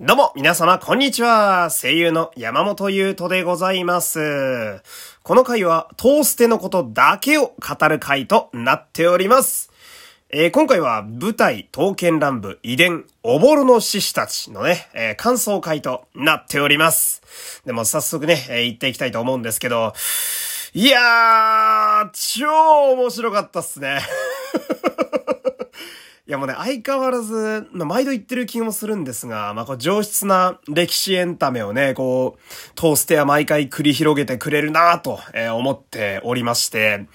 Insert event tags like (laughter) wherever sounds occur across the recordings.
どうも、皆様、こんにちは。声優の山本優斗でございます。この回は、トーステのことだけを語る回となっております。えー、今回は、舞台、刀剣乱舞、遺伝、おぼろの獅子たちのね、えー、感想回となっております。でも、早速ね、えー、行っていきたいと思うんですけど、いやー、超面白かったっすね。いやもうね、相変わらず、まあ、毎度言ってる気もするんですが、まあ、こう、上質な歴史エンタメをね、こう、トーステア毎回繰り広げてくれるなと、えー、思っておりまして。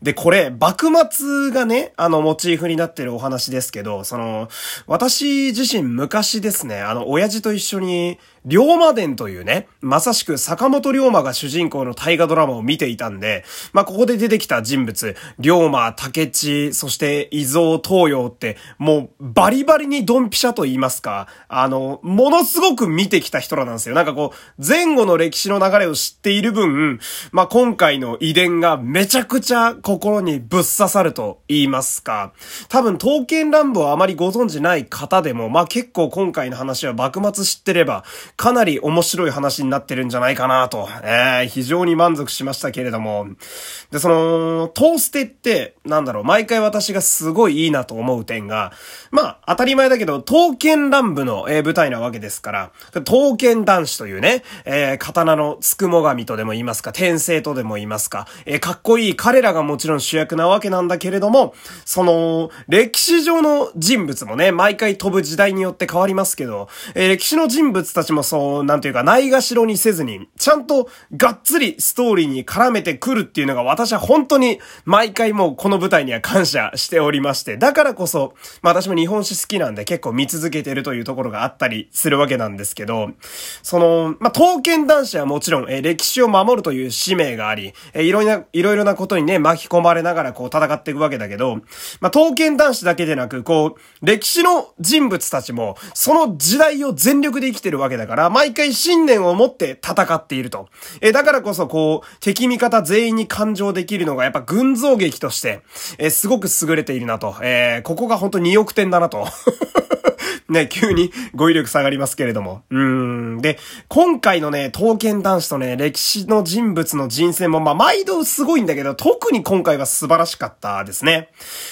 で、これ、幕末がね、あの、モチーフになってるお話ですけど、その、私自身昔ですね、あの、親父と一緒に、龍馬伝というね、まさしく坂本龍馬が主人公の大河ドラマを見ていたんで、まあ、ここで出てきた人物、龍馬、竹地、そして伊蔵東洋って、もうバリバリにドンピシャと言いますか、あの、ものすごく見てきた人らなんですよ。なんかこう、前後の歴史の流れを知っている分、まあ、今回の遺伝がめちゃくちゃ心にぶっ刺さると言いますか。多分、刀剣乱舞をあまりご存知ない方でも、まあ、結構今回の話は幕末知ってれば、かなり面白い話になってるんじゃないかなと、えー、非常に満足しましたけれども。で、その、トーステって、なんだろう、毎回私がすごいいいなと思う点が、まあ、当たり前だけど、刀剣乱舞の、えー、舞台なわけですから、刀剣男子というね、えー、刀のつくも神とでも言いますか、天聖とでも言いますか、えー、かっこいい彼らがもちろん主役なわけなんだけれども、その、歴史上の人物もね、毎回飛ぶ時代によって変わりますけど、えー、歴史の人物たちもそう、なんていうか、ないがしろにせずに、ちゃんとがっつりストーリーに絡めてくるっていうのが私は本当に毎回もうこの舞台には感謝しておりまして、だからこそ、まあ私も日本史好きなんで結構見続けてるというところがあったりするわけなんですけど、その、まあ刀剣男子はもちろん、えー、歴史を守るという使命があり、えー、いろいろな、いろいろなことにね、巻き込まれながらこう戦っていくわけだけど、まあ刀剣男子だけでなく、こう、歴史の人物たちも、その時代を全力で生きてるわけだから、から毎回信念を持って戦っていると。え、だからこそこう、敵味方全員に感情できるのがやっぱ群像劇として、え、すごく優れているなと。えー、ここが本当に2億点だなと。ね、急に語彙力下がりますけれども。うーん。で、今回のね、刀剣男子とね、歴史の人物の人生も、まあ、毎度すごいんだけど、特に今回は素晴らしかったですね。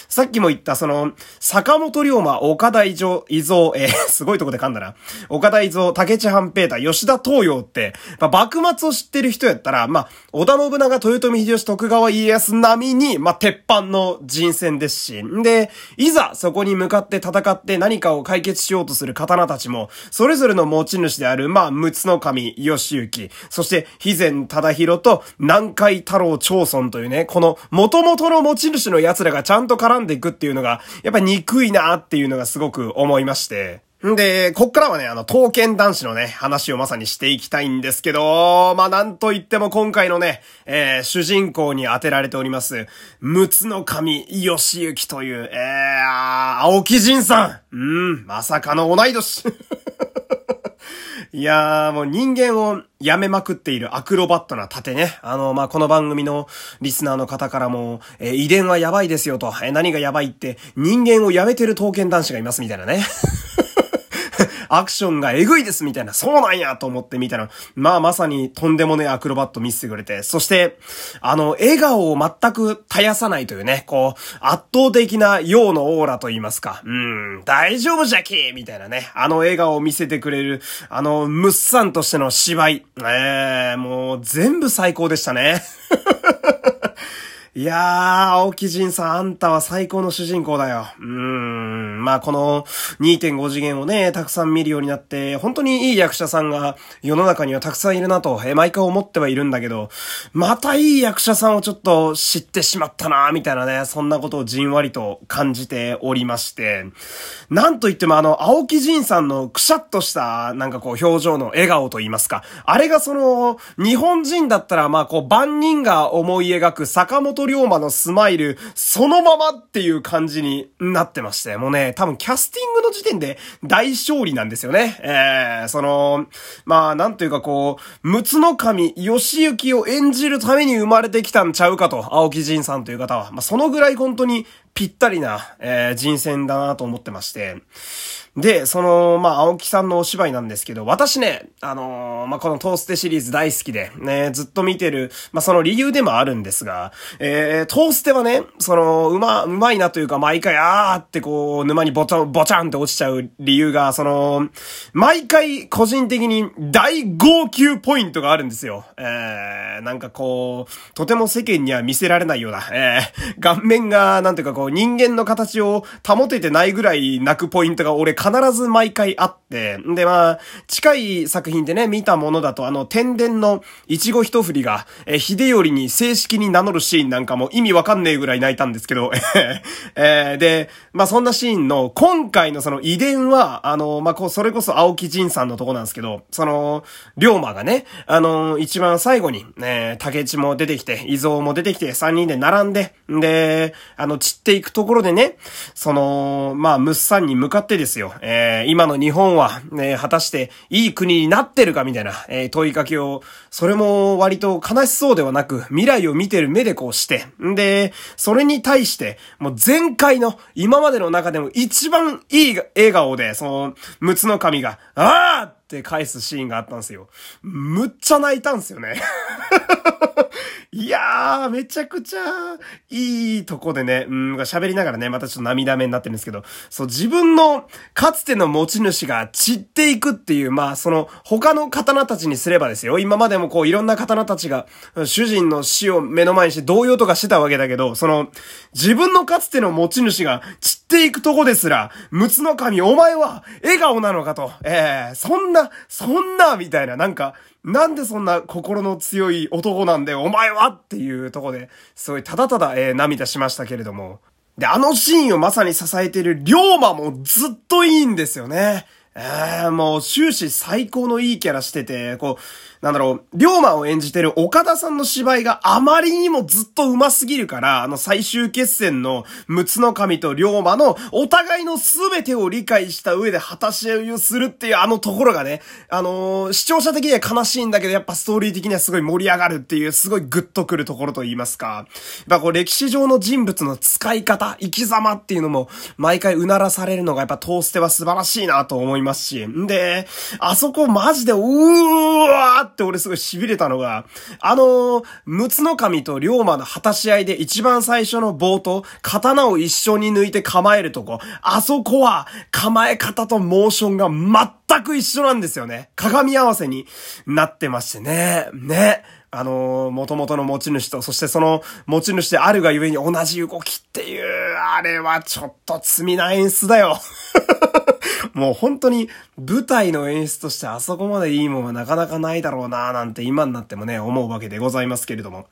さっきも言った、その、坂本龍馬、岡田伊蔵、伊蔵、えー、(laughs) すごいとこで噛んだな。岡田伊蔵、竹地半平太、吉田東洋って、まあ、幕末を知ってる人やったら、まあ、織田信長、豊臣秀吉、徳川家康並みに、まあ、鉄板の人選ですし、で、いざそこに向かって戦って何かを解決しようとする刀たちも、それぞれの持ち主である、まあ、陸奥の神、義行、そして、肥前忠宏と、南海太郎長村というね、この、元々の持ち主の奴らがちゃんと絡んでいくっていうのが、やっぱ憎いなっていうのがすごく思いまして。んで、こっからはね、あの、刀剣男子のね、話をまさにしていきたいんですけど、まあ、なんと言っても今回のね、えー、主人公に当てられております、陸奥の神、義行という、えー、青木仁さん。うん、まさかの同い年。(laughs) いやー、もう人間をやめまくっているアクロバットな盾ね。あの、まあ、この番組のリスナーの方からも、えー、遺伝はやばいですよと、えー、何がやばいって、人間をやめてる刀剣男子がいますみたいなね。アクションがエグいですみたいな、そうなんやと思ってみたら、まあまさにとんでもねアクロバット見せてくれて、そして、あの、笑顔を全く絶やさないというね、こう、圧倒的な陽のオーラと言いますか、うん、大丈夫じゃきみたいなね、あの笑顔を見せてくれる、あの、ムッサンとしての芝居、ええー、もう全部最高でしたね。(laughs) いやー、青木仁さん、あんたは最高の主人公だよ。うーん。まあ、この2.5次元をね、たくさん見るようになって、本当にいい役者さんが世の中にはたくさんいるなと、え毎回思ってはいるんだけど、またいい役者さんをちょっと知ってしまったなみたいなね、そんなことをじんわりと感じておりまして、なんと言ってもあの、青木仁さんのくしゃっとした、なんかこう、表情の笑顔と言いますか、あれがその、日本人だったらまあこう、万人が思い描く坂本龍馬のスマイル、そのままっていう感じになってまして、もうね、多分キャスティングの時点で大勝利なんですよね。えー、その、まあ、なんというかこう、陸奥の神、義行を演じるために生まれてきたんちゃうかと、青木仁さんという方は。まあ、そのぐらい本当に、ぴったりな、えー、人選だなと思ってまして。で、その、まあ、青木さんのお芝居なんですけど、私ね、あのー、まあ、このトーステシリーズ大好きで、ね、ずっと見てる、まあ、その理由でもあるんですが、えー、トーステはね、その、うま、うまいなというか、毎回、あーってこう、沼にボチャン、ボチャンって落ちちゃう理由が、その、毎回、個人的に大号泣ポイントがあるんですよ。えー、なんかこう、とても世間には見せられないような、えー、顔面が、なんていうかこう、人間の形を保ててないぐらい泣くポイントが俺必ず毎回あって、で、まあ、近い作品でね、見たものだと、あの、天然のいちご一振りが、え、秀頼に正式に名乗るシーンなんかも意味わかんねえぐらい泣いたんですけど、(laughs) えー、で、まあ、そんなシーンの、今回のその遺伝は、あの、まあ、こう、それこそ青木仁さんのとこなんですけど、その、龍馬がね、あの、一番最後に、ね、竹内も出てきて、伊蔵も出てきて、三人で並んで、んで、あの、散ってていくところでね、その、まあ、ムッサンに向かってですよ、えー、今の日本は、ね、果たしていい国になってるかみたいな、えー、問いかけを、それも割と悲しそうではなく、未来を見てる目でこうして、んで、それに対して、もう前回の、今までの中でも一番いい笑顔で、その、陸奥の神が、あーって返すシーンがあったんですよ。むっちゃ泣いたんですよね。(laughs) いやー、めちゃくちゃ、いいとこでね、うん、喋りながらね、またちょっと涙目になってるんですけど、そう、自分の、かつての持ち主が散っていくっていう、まあ、その、他の刀たちにすればですよ、今までもこう、いろんな刀たちが、主人の死を目の前にして動揺とかしてたわけだけど、その、自分のかつての持ち主が散ってていくとこですら、陸奥の神、お前は、笑顔なのかと、ええー、そんな、そんな、みたいな、なんか、なんでそんな心の強い男なんだよ、お前はっていうとこで、すごいただただ、えー、涙しましたけれども。で、あのシーンをまさに支えている龍馬もずっといいんですよね。えー、もう終始最高のいいキャラしてて、こう、なんだろう、龍馬を演じてる岡田さんの芝居があまりにもずっと上手すぎるから、あの最終決戦の陸奥の神と龍馬のお互いの全てを理解した上で果たし合いをするっていうあのところがね、あのー、視聴者的には悲しいんだけど、やっぱストーリー的にはすごい盛り上がるっていう、すごいグッとくるところと言いますか。やっぱこう歴史上の人物の使い方、生き様っていうのも、毎回うならされるのがやっぱトーステは素晴らしいなと思いますし。んで、あそこマジで、うーわーって俺すごい痺れたのが、あの、陸奥の神と龍馬の果たし合いで一番最初の冒頭、刀を一緒に抜いて構えるとこ、あそこは構え方とモーションが全く一緒なんですよね。鏡合わせになってましてね。ね。あの元々の持ち主と、そしてその持ち主であるがゆえに同じ動きっていう、あれはちょっと罪な演出だよ。(laughs) もう本当に舞台の演出としてあそこまでいいもんはなかなかないだろうななんて今になってもね、思うわけでございますけれども。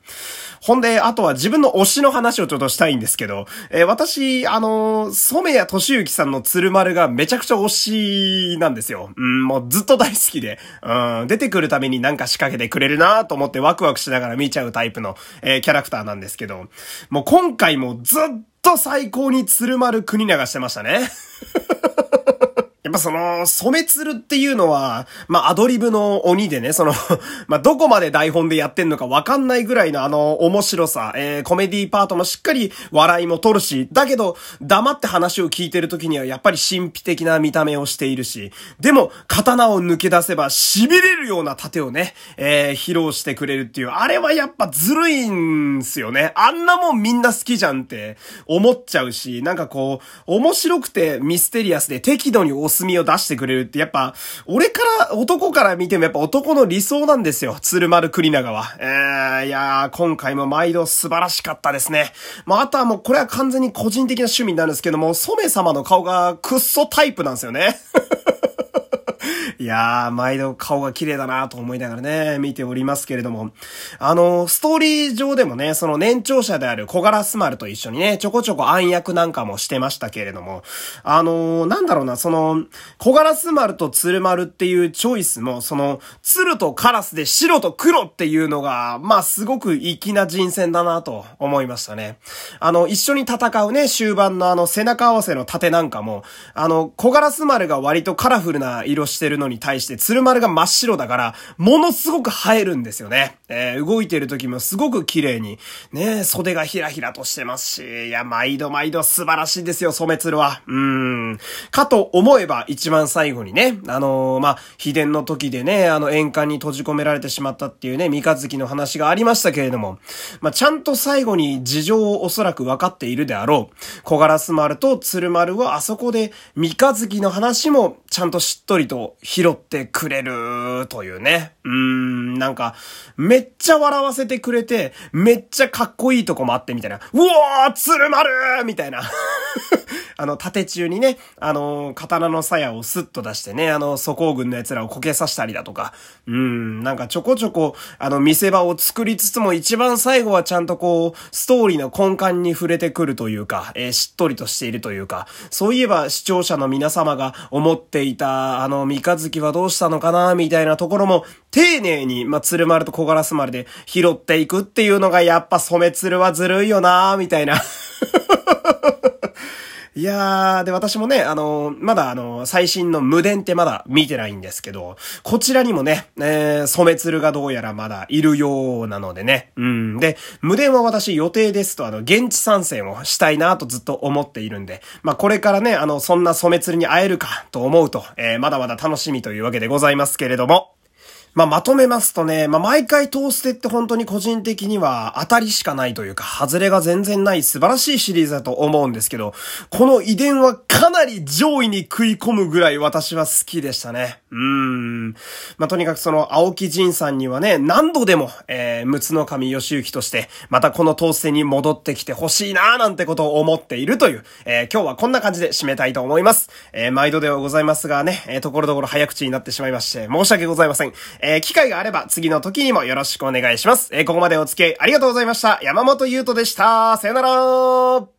ほんで、あとは自分の推しの話をちょっとしたいんですけど、えー、私、あのー、染谷敏之さんの鶴丸がめちゃくちゃ推しなんですよ。うん、もうずっと大好きで、うん、出てくるためになんか仕掛けてくれるなと思ってワクワクしながら見ちゃうタイプの、えー、キャラクターなんですけど、もう今回もずっと最高に鶴丸国流してましたね。やっぱその、染鶴っていうのは、まあ、アドリブの鬼でね、その (laughs) まあ、どこまで台本でやってんのかわかんないぐらいのあの、面白さ、えー、コメディパートもしっかり笑いも取るし、だけど、黙って話を聞いてる時にはやっぱり神秘的な見た目をしているし、でも、刀を抜け出せば痺れるような盾をね、えー、披露してくれるっていう、あれはやっぱずるいんすよね。あんなもんみんな好きじゃんって思っちゃうし、なんかこう、面白くてミステリアスで適度に押すみを出してくれるってやっぱ、俺から、男から見てもやっぱ男の理想なんですよ。鶴丸栗長は。えー、いやー、今回も毎度素晴らしかったですね。まあ、あとはもうこれは完全に個人的な趣味になるんですけども、染様の顔がくっそタイプなんですよね。いやー、毎度顔が綺麗だなと思いながらね、見ておりますけれども。あの、ストーリー上でもね、その年長者である小柄スマルと一緒にね、ちょこちょこ暗躍なんかもしてましたけれども、あのなんだろうな、その、小柄スマルと鶴丸っていうチョイスも、その、鶴とカラスで白と黒っていうのが、まあ、すごく粋な人選だなと思いましたね。あの、一緒に戦うね、終盤のあの、背中合わせの盾なんかも、あの、小柄スマルが割とカラフルな色してるのにのに対して鶴丸が真っ白だから、ものすごく映えるんですよね。えー、動いてる時もすごく綺麗に、ね、袖がひらひらとしてますし、いや、毎度毎度素晴らしいですよ、染鶴は。うーん。かと思えば、一番最後にね、あのー、まあ、秘伝の時でね、あの、円環に閉じ込められてしまったっていうね、三日月の話がありましたけれども、まあ、ちゃんと最後に事情をおそらく分かっているであろう。小ガラス丸と鶴丸はあそこで三日月の話もちゃんとしっとりと拾ってくれるというね。うーん、なんか、めっちゃ笑わせてくれて、めっちゃかっこいいとこもあってみたいな。うおー鶴丸みたいな。あの、縦中にね、あの、刀の鞘をスッと出してね、あの、祖光軍の奴らをこけさせたりだとか、うん、なんかちょこちょこ、あの、見せ場を作りつつも一番最後はちゃんとこう、ストーリーの根幹に触れてくるというか、えー、しっとりとしているというか、そういえば視聴者の皆様が思っていた、あの、三日月はどうしたのかな、みたいなところも、丁寧に、まあ、鶴丸と小ガラス丸で拾っていくっていうのがやっぱ染め鶴はずるいよな、みたいな。いやー、で、私もね、あのー、まだあのー、最新の無電ってまだ見てないんですけど、こちらにもね、えー、染鶴がどうやらまだいるようなのでね。うん。で、無電は私予定ですと、あの、現地参戦をしたいなとずっと思っているんで、まあ、これからね、あの、そんな染め鶴に会えるかと思うと、えー、まだまだ楽しみというわけでございますけれども、まあ、まとめますとね、まあ、毎回トーステって本当に個人的には当たりしかないというか、外れが全然ない素晴らしいシリーズだと思うんですけど、この遺伝はかなり上位に食い込むぐらい私は好きでしたね。うーん。まあ、とにかくその青木仁さんにはね、何度でも、えー、陸奥の神義行として、またこのトーステに戻ってきてほしいなーなんてことを思っているという、えー、今日はこんな感じで締めたいと思います。えー、毎度ではございますがね、えー、ところどころ早口になってしまいまして、申し訳ございません。えー、機会があれば次の時にもよろしくお願いします。えー、ここまでお付き合いありがとうございました。山本優斗でした。さよなら